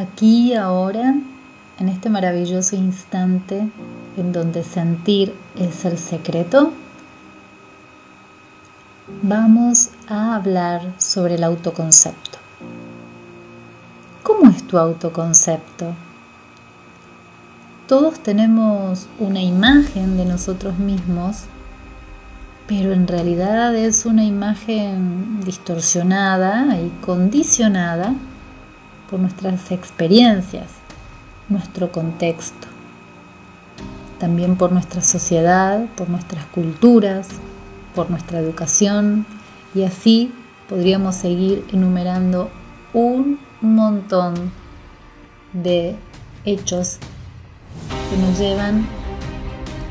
aquí ahora, en este maravilloso instante en donde sentir es el secreto, vamos a hablar sobre el autoconcepto. ¿Cómo es tu autoconcepto? Todos tenemos una imagen de nosotros mismos, pero en realidad es una imagen distorsionada y condicionada por nuestras experiencias, nuestro contexto, también por nuestra sociedad, por nuestras culturas, por nuestra educación y así podríamos seguir enumerando un montón de hechos que nos llevan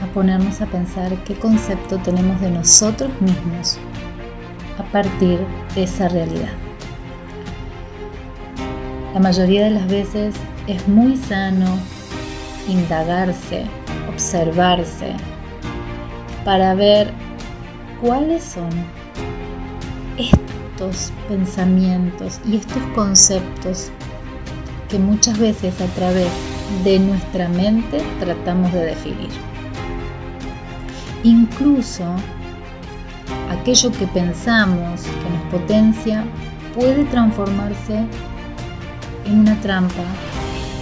a ponernos a pensar qué concepto tenemos de nosotros mismos a partir de esa realidad. La mayoría de las veces es muy sano indagarse, observarse, para ver cuáles son estos pensamientos y estos conceptos que muchas veces a través de nuestra mente tratamos de definir. Incluso aquello que pensamos que nos potencia puede transformarse en una trampa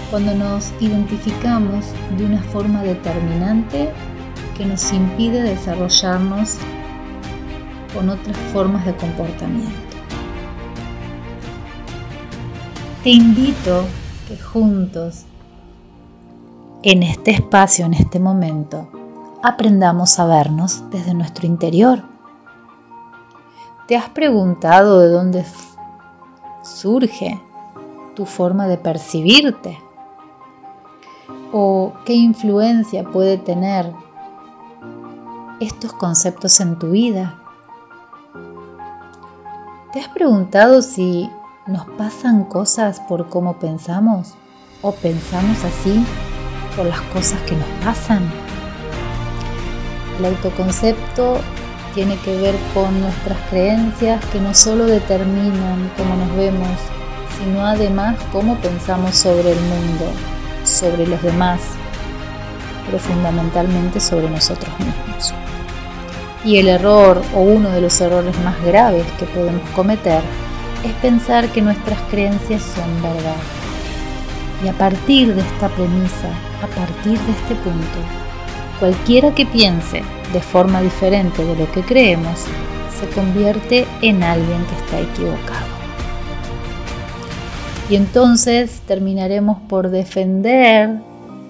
cuando nos identificamos de una forma determinante que nos impide desarrollarnos con otras formas de comportamiento. Te invito que juntos, en este espacio, en este momento, aprendamos a vernos desde nuestro interior. ¿Te has preguntado de dónde surge tu forma de percibirte? ¿O qué influencia puede tener estos conceptos en tu vida? ¿Te has preguntado si nos pasan cosas por cómo pensamos o pensamos así por las cosas que nos pasan? El autoconcepto tiene que ver con nuestras creencias que no solo determinan cómo nos vemos, sino además cómo pensamos sobre el mundo, sobre los demás, pero fundamentalmente sobre nosotros mismos. Y el error o uno de los errores más graves que podemos cometer es pensar que nuestras creencias son verdad. Y a partir de esta premisa, a partir de este punto, cualquiera que piense de forma diferente de lo que creemos, se convierte en alguien que está equivocado. Y entonces terminaremos por defender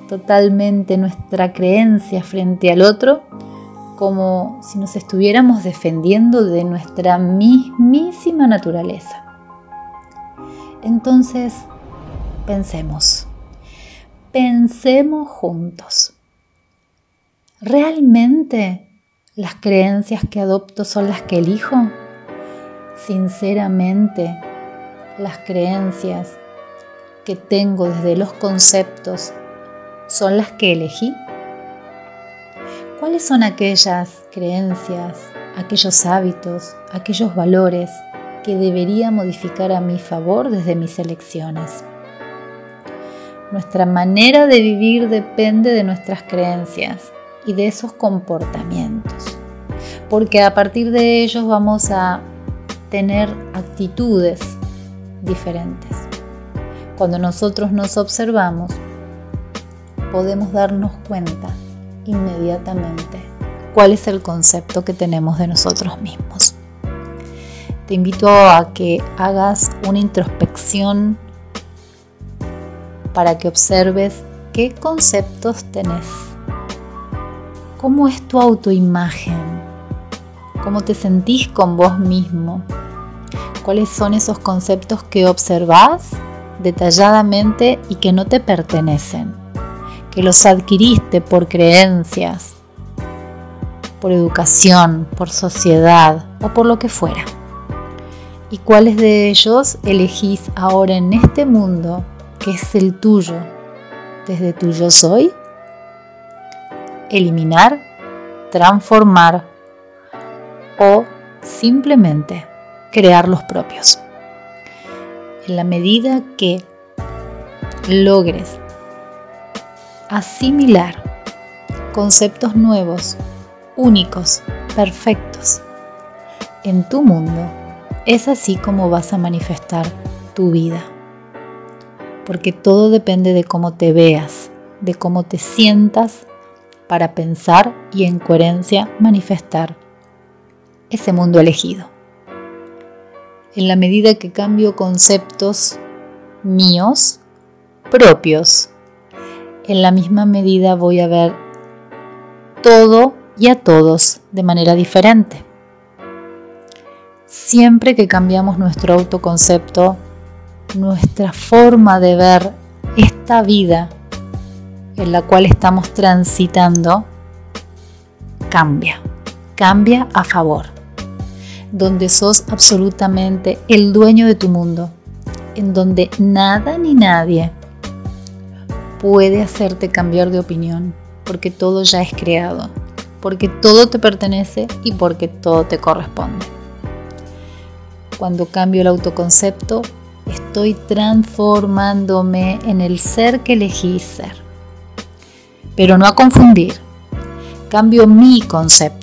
totalmente nuestra creencia frente al otro como si nos estuviéramos defendiendo de nuestra mismísima naturaleza. Entonces, pensemos, pensemos juntos. ¿Realmente las creencias que adopto son las que elijo? Sinceramente, las creencias que tengo desde los conceptos son las que elegí? ¿Cuáles son aquellas creencias, aquellos hábitos, aquellos valores que debería modificar a mi favor desde mis elecciones? Nuestra manera de vivir depende de nuestras creencias y de esos comportamientos, porque a partir de ellos vamos a tener actitudes diferentes. Cuando nosotros nos observamos, podemos darnos cuenta inmediatamente cuál es el concepto que tenemos de nosotros mismos. Te invito a que hagas una introspección para que observes qué conceptos tenés. ¿Cómo es tu autoimagen? ¿Cómo te sentís con vos mismo? Cuáles son esos conceptos que observás detalladamente y que no te pertenecen, que los adquiriste por creencias, por educación, por sociedad o por lo que fuera. ¿Y cuáles de ellos elegís ahora en este mundo que es el tuyo, desde tu yo soy? Eliminar, transformar o simplemente crear los propios. En la medida que logres asimilar conceptos nuevos, únicos, perfectos en tu mundo, es así como vas a manifestar tu vida. Porque todo depende de cómo te veas, de cómo te sientas para pensar y en coherencia manifestar ese mundo elegido. En la medida que cambio conceptos míos, propios, en la misma medida voy a ver todo y a todos de manera diferente. Siempre que cambiamos nuestro autoconcepto, nuestra forma de ver esta vida en la cual estamos transitando cambia, cambia a favor, donde sos absolutamente el dueño de tu mundo, en donde nada ni nadie puede hacerte cambiar de opinión, porque todo ya es creado, porque todo te pertenece y porque todo te corresponde. Cuando cambio el autoconcepto, estoy transformándome en el ser que elegí ser. Pero no a confundir, cambio mi concepto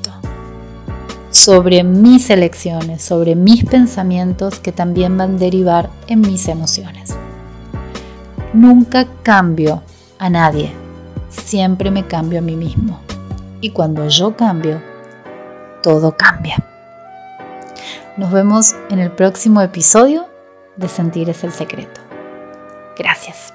sobre mis elecciones, sobre mis pensamientos que también van a derivar en mis emociones. Nunca cambio a nadie, siempre me cambio a mí mismo. Y cuando yo cambio, todo cambia. Nos vemos en el próximo episodio de Sentir es el secreto. Gracias.